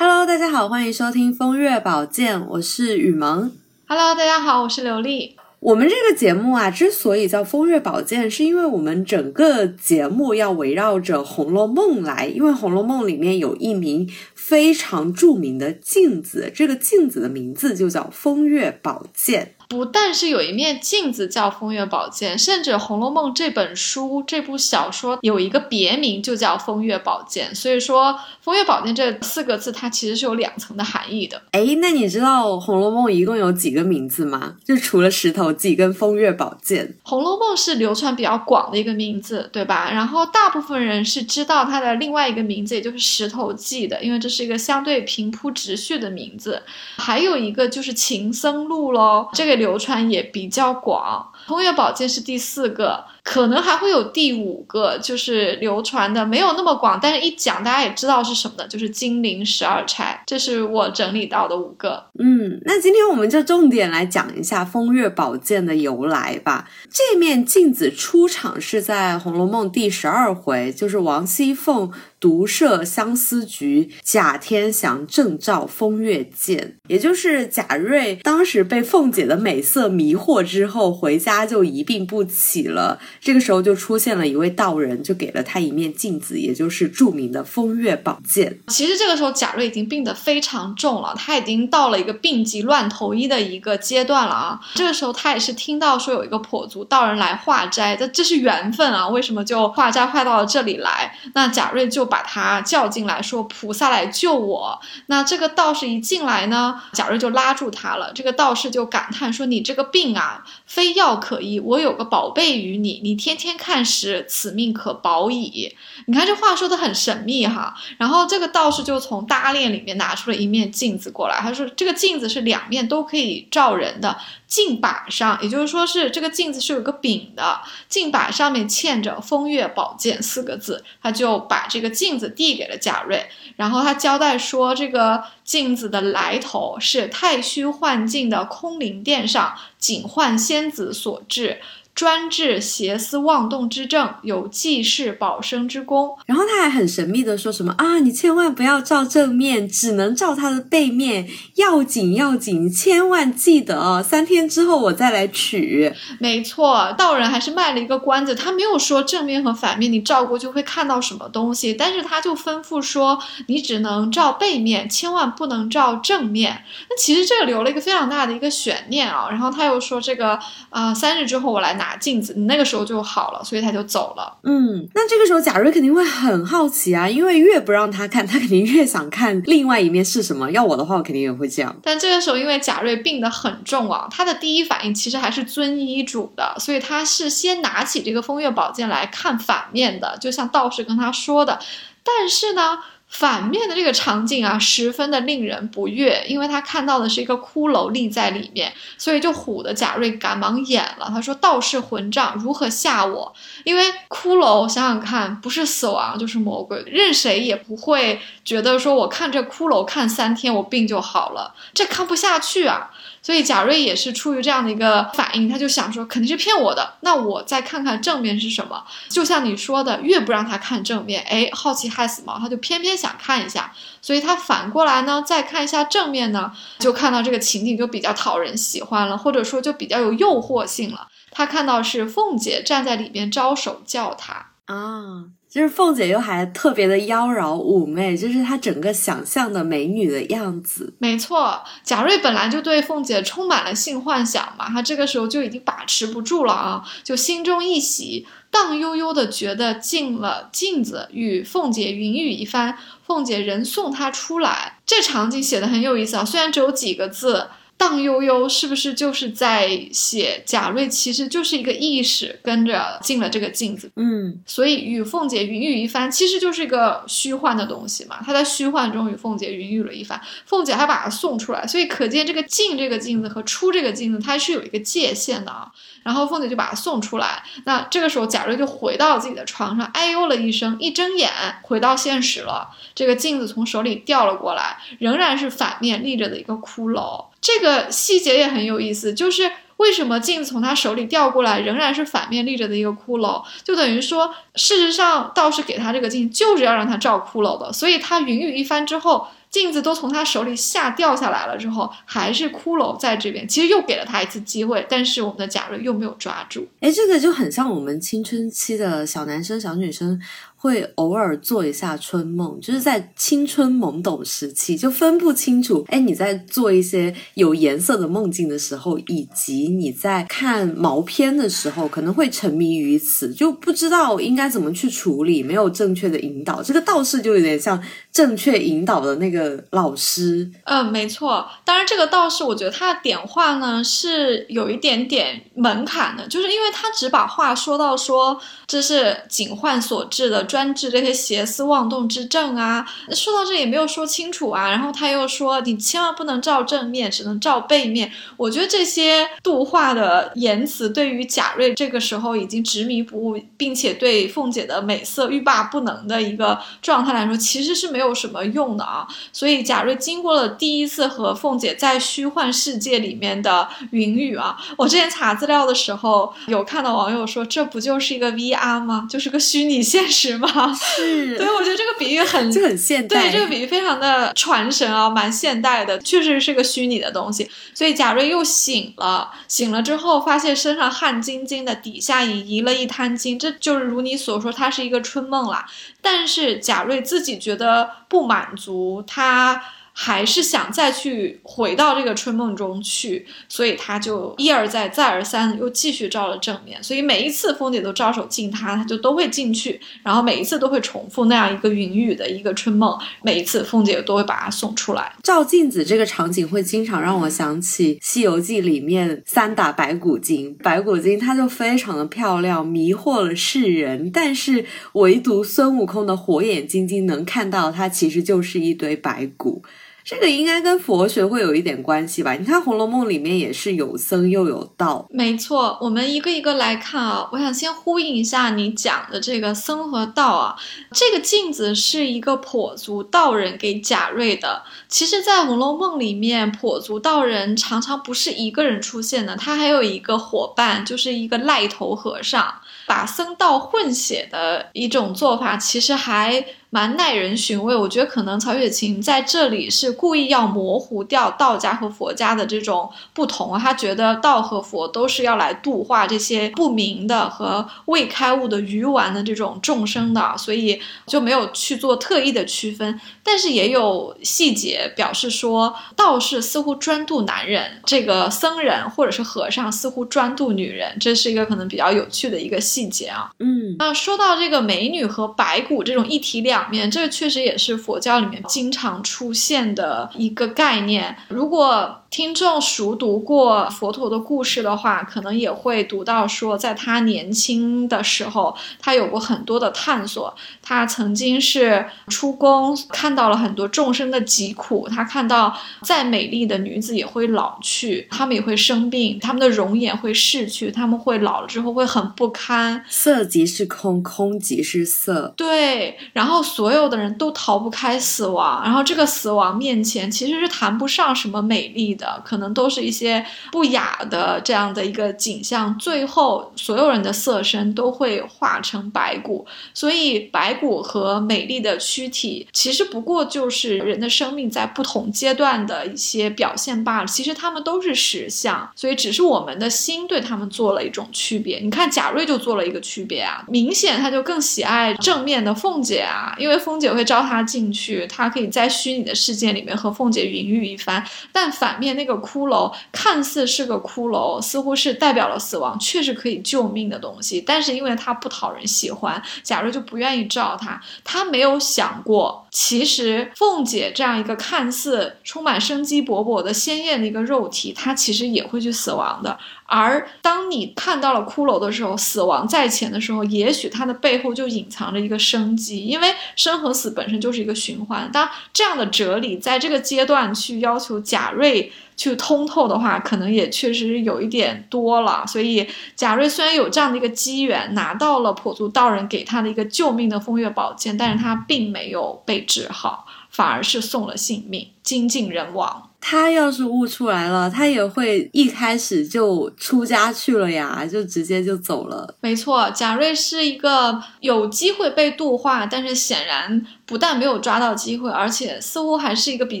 Hello，大家好，欢迎收听风月宝鉴，我是雨萌。Hello，大家好，我是刘丽。我们这个节目啊，之所以叫风月宝鉴，是因为我们整个节目要围绕着《红楼梦》来，因为《红楼梦》里面有一名非常著名的镜子，这个镜子的名字就叫风月宝鉴。不但是有一面镜子叫风月宝鉴，甚至《红楼梦》这本书、这部小说有一个别名就叫风月宝鉴。所以说，风月宝鉴这四个字它其实是有两层的含义的。哎，那你知道《红楼梦》一共有几个名字吗？就除了石头记跟风月宝鉴，《红楼梦》是流传比较广的一个名字，对吧？然后大部分人是知道它的另外一个名字，也就是石头记的，因为这是一个相对平铺直叙的名字。还有一个就是情僧录喽，这个流传也比较广。风月宝鉴是第四个，可能还会有第五个，就是流传的没有那么广，但是一讲大家也知道是什么的，就是金陵十二钗。这是我整理到的五个。嗯，那今天我们就重点来讲一下风月宝鉴的由来吧。这面镜子出场是在《红楼梦》第十二回，就是王熙凤独设相思局，贾天祥正照风月鉴，也就是贾瑞当时被凤姐的美色迷惑之后，回家他就一病不起了。这个时候就出现了一位道人，就给了他一面镜子，也就是著名的风月宝鉴。其实这个时候贾瑞已经病得非常重了，他已经到了一个病急乱投医的一个阶段了啊。这个时候他也是听到说有一个跛足道人来化斋，这这是缘分啊，为什么就化斋化到了这里来？那贾瑞就把他叫进来，说菩萨来救我。那这个道士一进来呢，贾瑞就拉住他了。这个道士就感叹说：“你这个病啊，非药可可依，我有个宝贝于你，你天天看时，此命可保矣。”你看这话说的很神秘哈。然后这个道士就从搭链里面拿出了一面镜子过来，他说这个镜子是两面都可以照人的，镜把上，也就是说是这个镜子是有个柄的，镜把上面嵌着“风月宝剑”四个字，他就把这个镜子递给了贾瑞，然后他交代说这个镜子的来头是太虚幻境的空灵殿上警幻仙子所制。专治邪思妄动之症，有济世保生之功。然后他还很神秘的说什么啊，你千万不要照正面，只能照它的背面，要紧要紧，千万记得哦，三天之后我再来取。没错，道人还是卖了一个关子，他没有说正面和反面你照过就会看到什么东西，但是他就吩咐说你只能照背面，千万不能照正面。那其实这个留了一个非常大的一个悬念啊。然后他又说这个啊、呃三日之后我来拿镜子，你那个时候就好了，所以他就走了。嗯，那这个时候贾瑞肯定会很好奇啊，因为越不让他看，他肯定越想看另外一面是什么。要我的话，我肯定也会这样。但这个时候，因为贾瑞病得很重啊，他的第一反应其实还是遵医嘱的，所以他是先拿起这个风月宝剑来看反面的，就像道士跟他说的。但是呢，反面的这个场景啊，十分的令人不悦，因为他看到的是一个骷髅立在里面，所以就唬得贾瑞赶忙演了。他说：“道士混账，如何吓我？因为骷髅想想看，不是死亡就是魔鬼，任谁也不会觉得说我看这骷髅看三天，我病就好了，这看不下去啊。”所以贾瑞也是出于这样的一个反应，他就想说肯定是骗我的，那我再看看正面是什么。就像你说的，越不让他看正面，哎，好奇害死猫，他就偏偏想看一下。所以他反过来呢，再看一下正面呢，就看到这个情景就比较讨人喜欢了，或者说就比较有诱惑性了。他看到是凤姐站在里面招手叫他。啊，就是凤姐又还特别的妖娆妩媚，就是她整个想象的美女的样子。没错，贾瑞本来就对凤姐充满了性幻想嘛，他这个时候就已经把持不住了啊，就心中一喜，荡悠悠的觉得进了镜子，与凤姐云雨一番，凤姐人送他出来。这场景写的很有意思啊，虽然只有几个字。荡悠悠是不是就是在写贾瑞其实就是一个意识跟着进了这个镜子，嗯，所以与凤姐云雨一番，其实就是一个虚幻的东西嘛。他在虚幻中与凤姐云雨了一番，凤姐还把他送出来，所以可见这个进这个镜子和出这个镜子，它是有一个界限的啊。然后凤姐就把他送出来，那这个时候贾瑞就回到自己的床上，哎呦了一声，一睁眼回到现实了。这个镜子从手里掉了过来，仍然是反面立着的一个骷髅。这个细节也很有意思，就是为什么镜子从他手里掉过来，仍然是反面立着的一个骷髅，就等于说，事实上道士给他这个镜就是要让他照骷髅的，所以他云雨一番之后，镜子都从他手里下掉下来了之后，还是骷髅在这边，其实又给了他一次机会，但是我们的贾瑞又没有抓住。哎，这个就很像我们青春期的小男生、小女生。会偶尔做一下春梦，就是在青春懵懂时期，就分不清楚。哎，你在做一些有颜色的梦境的时候，以及你在看毛片的时候，可能会沉迷于此，就不知道应该怎么去处理，没有正确的引导。这个道士就有点像正确引导的那个老师。嗯，没错。当然，这个道士，我觉得他的点化呢是有一点点门槛的，就是因为他只把话说到说这是警幻所致的。专治这些邪思妄动之症啊，说到这也没有说清楚啊。然后他又说，你千万不能照正面，只能照背面。我觉得这些度化的言辞，对于贾瑞这个时候已经执迷不悟，并且对凤姐的美色欲罢不能的一个状态来说，其实是没有什么用的啊。所以贾瑞经过了第一次和凤姐在虚幻世界里面的云雨啊，我之前查资料的时候有看到网友说，这不就是一个 VR 吗？就是个虚拟现实。吗？是，对，我觉得这个比喻很，就很现代，对，这个比喻非常的传神啊，蛮现代的，确实是个虚拟的东西。所以贾瑞又醒了，醒了之后发现身上汗津津的，底下也遗了一滩金，这就是如你所说，它是一个春梦啦。但是贾瑞自己觉得不满足，他。还是想再去回到这个春梦中去，所以他就一而再再而三又继续照了正面，所以每一次凤姐都招手进他，他就都会进去，然后每一次都会重复那样一个云雨的一个春梦，每一次凤姐都会把他送出来。照镜子这个场景会经常让我想起《西游记》里面三打白骨精，白骨精她就非常的漂亮，迷惑了世人，但是唯独孙悟空的火眼金睛能看到她其实就是一堆白骨。这个应该跟佛学会有一点关系吧？你看《红楼梦》里面也是有僧又有道。没错，我们一个一个来看啊。我想先呼应一下你讲的这个僧和道啊。这个镜子是一个跛足道人给贾瑞的。其实，在《红楼梦》里面，跛足道人常常不是一个人出现的，他还有一个伙伴，就是一个癞头和尚。把僧道混血的一种做法，其实还。蛮耐人寻味，我觉得可能曹雪芹在这里是故意要模糊掉道家和佛家的这种不同他觉得道和佛都是要来度化这些不明的和未开悟的愚顽的这种众生的，所以就没有去做特意的区分。但是也有细节表示说，道士似乎专渡男人，这个僧人或者是和尚似乎专渡女人，这是一个可能比较有趣的一个细节啊。嗯，那说到这个美女和白骨这种一体两。面，这个确实也是佛教里面经常出现的一个概念。如果听众熟读过佛陀的故事的话，可能也会读到说，在他年轻的时候，他有过很多的探索。他曾经是出宫，看到了很多众生的疾苦。他看到再美丽的女子也会老去，她们也会生病，她们的容颜会逝去，她们会老了之后会很不堪。色即是空，空即是色。对，然后所有的人都逃不开死亡，然后这个死亡面前其实是谈不上什么美丽。的可能都是一些不雅的这样的一个景象，最后所有人的色身都会化成白骨，所以白骨和美丽的躯体其实不过就是人的生命在不同阶段的一些表现罢了。其实他们都是实相，所以只是我们的心对他们做了一种区别。你看贾瑞就做了一个区别啊，明显他就更喜爱正面的凤姐啊，因为凤姐会招他进去，他可以在虚拟的世界里面和凤姐云雨一番，但反面。那个骷髅看似是个骷髅，似乎是代表了死亡，确实可以救命的东西。但是因为它不讨人喜欢，贾瑞就不愿意照它。他没有想过，其实凤姐这样一个看似充满生机勃勃的鲜艳的一个肉体，它其实也会去死亡的。而当你看到了骷髅的时候，死亡在前的时候，也许它的背后就隐藏着一个生机，因为生和死本身就是一个循环。当这样的哲理在这个阶段去要求贾瑞去通透的话，可能也确实有一点多了。所以贾瑞虽然有这样的一个机缘，拿到了跛足道人给他的一个救命的风月宝剑，但是他并没有被治好。反而是送了性命，精尽人亡。他要是悟出来了，他也会一开始就出家去了呀，就直接就走了。没错，贾瑞是一个有机会被度化，但是显然不但没有抓到机会，而且似乎还是一个比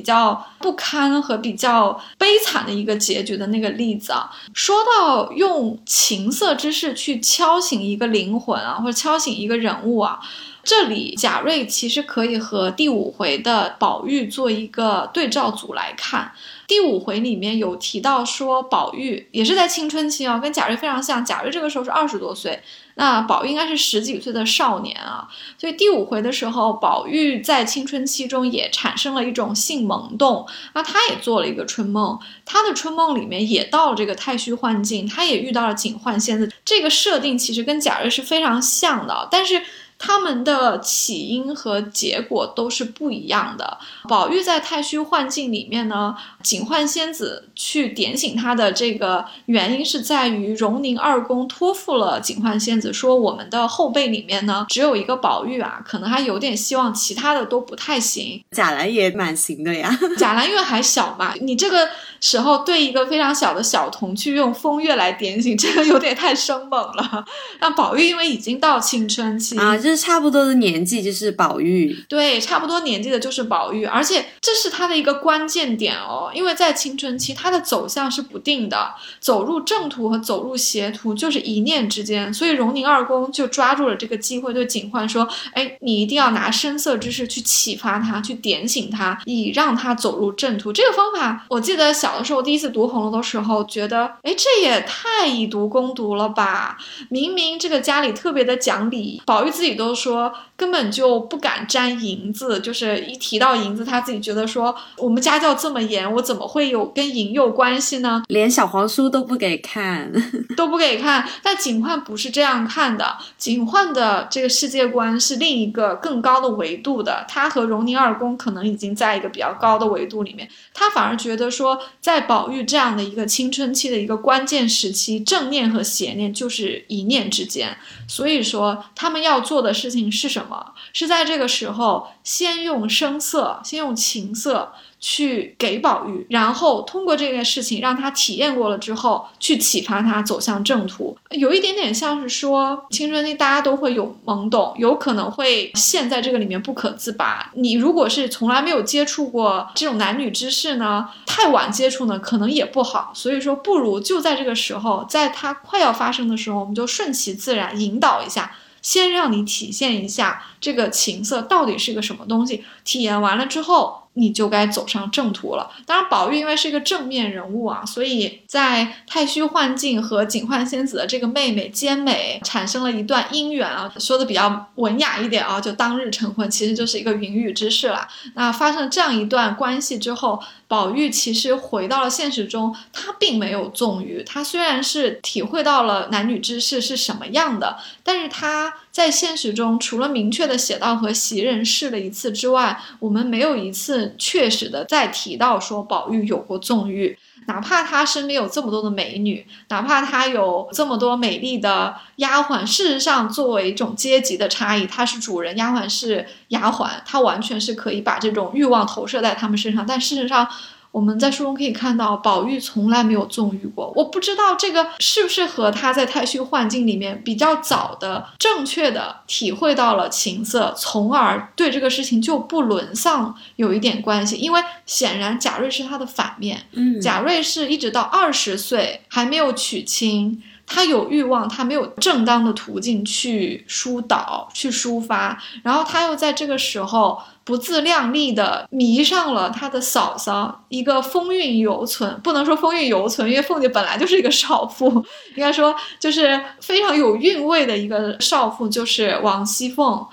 较不堪和比较悲惨的一个结局的那个例子啊。说到用情色之事去敲醒一个灵魂啊，或者敲醒一个人物啊。这里贾瑞其实可以和第五回的宝玉做一个对照组来看。第五回里面有提到说，宝玉也是在青春期啊，跟贾瑞非常像。贾瑞这个时候是二十多岁，那宝玉应该是十几岁的少年啊。所以第五回的时候，宝玉在青春期中也产生了一种性萌动，那他也做了一个春梦，他的春梦里面也到了这个太虚幻境，他也遇到了警幻仙子。这个设定其实跟贾瑞是非常像的，但是。他们的起因和结果都是不一样的。宝玉在太虚幻境里面呢，警幻仙子去点醒他的这个原因是在于荣宁二公托付了警幻仙子，说我们的后辈里面呢只有一个宝玉啊，可能还有点希望，其他的都不太行。贾兰也蛮行的呀，贾兰因为还小嘛，你这个时候对一个非常小的小童去用风月来点醒，这个有点太生猛了。那宝玉因为已经到青春期啊。就是差不多的年纪，就是宝玉。对，差不多年纪的就是宝玉，而且这是他的一个关键点哦，因为在青春期，他的走向是不定的，走入正途和走入邪途就是一念之间。所以荣宁二公就抓住了这个机会，对警幻说：“哎，你一定要拿声色之事去启发他，去点醒他，以让他走入正途。”这个方法，我记得小小的时候第一次读《红楼》的时候，觉得，哎，这也太以毒攻毒了吧！明明这个家里特别的讲理，宝玉自己。都说根本就不敢沾银子，就是一提到银子，他自己觉得说我们家教这么严，我怎么会有跟银有关系呢？连小黄书都不给看，都不给看。但警幻不是这样看的，警幻的这个世界观是另一个更高的维度的。他和荣宁二公可能已经在一个比较高的维度里面，他反而觉得说，在宝玉这样的一个青春期的一个关键时期，正念和邪念就是一念之间。所以说，他们要做的。的事情是什么？是在这个时候，先用声色，先用情色去给宝玉，然后通过这件事情让他体验过了之后，去启发他走向正途。有一点点像是说，青春期大家都会有懵懂，有可能会陷在这个里面不可自拔。你如果是从来没有接触过这种男女之事呢，太晚接触呢，可能也不好。所以说，不如就在这个时候，在它快要发生的时候，我们就顺其自然引导一下。先让你体现一下这个情色到底是个什么东西，体验完了之后。你就该走上正途了。当然，宝玉因为是一个正面人物啊，所以在太虚幻境和警幻仙子的这个妹妹兼美产生了一段姻缘啊。说的比较文雅一点啊，就当日成婚，其实就是一个云雨之事了。那发生这样一段关系之后，宝玉其实回到了现实中，他并没有纵欲。他虽然是体会到了男女之事是什么样的，但是他在现实中除了明确的写到和袭人试了一次之外，我们没有一次。确实的，再提到说宝玉有过纵欲，哪怕他身边有这么多的美女，哪怕他有这么多美丽的丫鬟，事实上作为一种阶级的差异，他是主人，丫鬟是丫鬟，他完全是可以把这种欲望投射在他们身上，但事实上。我们在书中可以看到，宝玉从来没有纵欲过。我不知道这个是不是和他在太虚幻境里面比较早的、正确的体会到了情色，从而对这个事情就不沦丧有一点关系。因为显然贾瑞是他的反面，嗯，贾瑞是一直到二十岁还没有娶亲。他有欲望，他没有正当的途径去疏导、去抒发，然后他又在这个时候不自量力的迷上了他的嫂嫂，一个风韵犹存，不能说风韵犹存，因为凤姐本来就是一个少妇，应该说就是非常有韵味的一个少妇，就是王熙凤。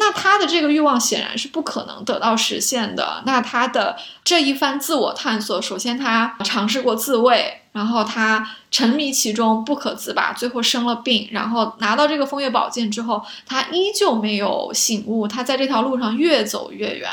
那他的这个欲望显然是不可能得到实现的。那他的这一番自我探索，首先他尝试过自慰，然后他沉迷其中不可自拔，最后生了病，然后拿到这个风月宝剑之后，他依旧没有醒悟。他在这条路上越走越远。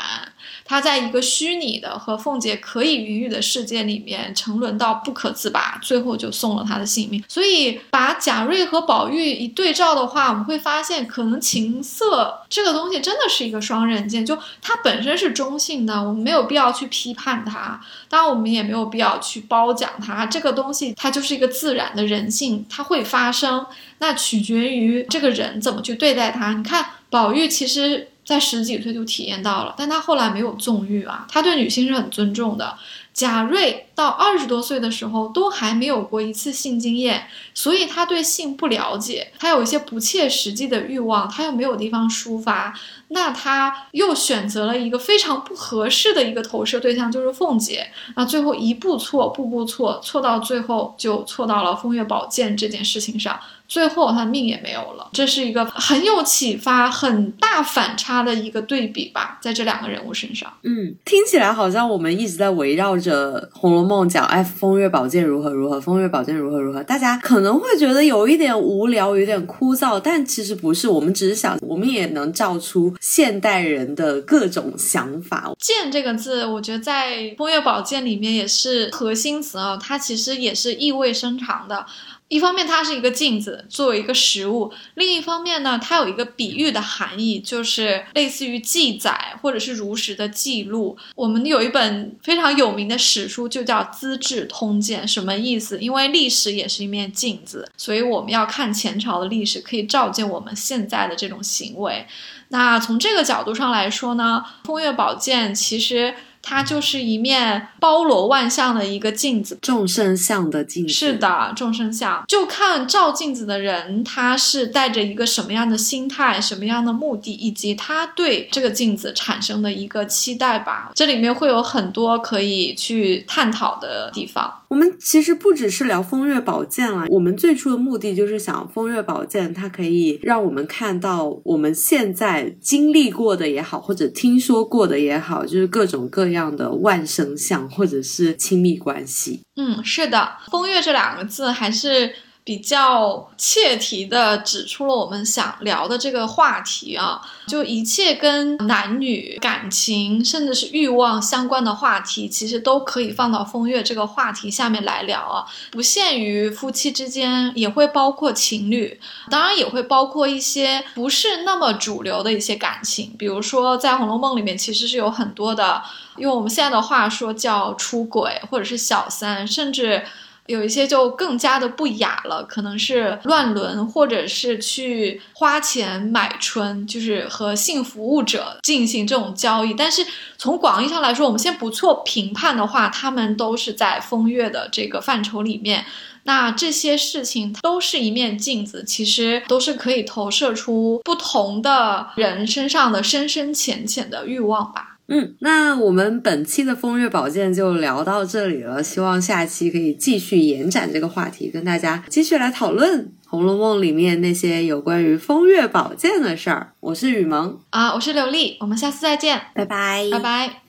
他在一个虚拟的和凤姐可以云雨的世界里面沉沦到不可自拔，最后就送了他的性命。所以把贾瑞和宝玉一对照的话，我们会发现，可能情色这个东西真的是一个双刃剑，就它本身是中性的，我们没有必要去批判它，当然我们也没有必要去褒奖它。这个东西它就是一个自然的人性，它会发生，那取决于这个人怎么去对待它。你看宝玉其实。在十几岁就体验到了，但他后来没有纵欲啊，他对女性是很尊重的。贾瑞到二十多岁的时候都还没有过一次性经验，所以他对性不了解，他有一些不切实际的欲望，他又没有地方抒发，那他又选择了一个非常不合适的一个投射对象，就是凤姐。那最后一步错，步步错，错到最后就错到了风月宝剑这件事情上。最后他命也没有了，这是一个很有启发、很大反差的一个对比吧，在这两个人物身上。嗯，听起来好像我们一直在围绕着《红楼梦》梦讲，哎，风月宝剑如何如何，风月宝剑如何如何，大家可能会觉得有一点无聊，有点枯燥，但其实不是，我们只是想，我们也能照出现代人的各种想法。剑这个字，我觉得在《风月宝剑》里面也是核心词啊，它其实也是意味深长的。一方面，它是一个镜子，作为一个实物；另一方面呢，它有一个比喻的含义，就是类似于记载或者是如实的记录。我们有一本非常有名的史书，就叫《资治通鉴》，什么意思？因为历史也是一面镜子，所以我们要看前朝的历史，可以照见我们现在的这种行为。那从这个角度上来说呢，《风月宝鉴》其实。它就是一面包罗万象的一个镜子，众生相的镜子。是的，众生相，就看照镜子的人，他是带着一个什么样的心态、什么样的目的，以及他对这个镜子产生的一个期待吧。这里面会有很多可以去探讨的地方。我们其实不只是聊风月宝鉴了，我们最初的目的就是想风月宝鉴，它可以让我们看到我们现在经历过的也好，或者听说过的也好，就是各种这样的万生相，或者是亲密关系。嗯，是的，风月这两个字还是。比较切题的指出了我们想聊的这个话题啊，就一切跟男女感情甚至是欲望相关的话题，其实都可以放到风月这个话题下面来聊啊，不限于夫妻之间，也会包括情侣，当然也会包括一些不是那么主流的一些感情，比如说在《红楼梦》里面其实是有很多的，用我们现在的话说叫出轨或者是小三，甚至。有一些就更加的不雅了，可能是乱伦，或者是去花钱买春，就是和性服务者进行这种交易。但是从广义上来说，我们先不做评判的话，他们都是在风月的这个范畴里面。那这些事情都是一面镜子，其实都是可以投射出不同的人身上的深深浅浅的欲望吧。嗯，那我们本期的风月宝鉴就聊到这里了。希望下期可以继续延展这个话题，跟大家继续来讨论《红楼梦》里面那些有关于风月宝鉴的事儿。我是雨萌啊，我是刘丽，我们下次再见，拜拜，拜拜。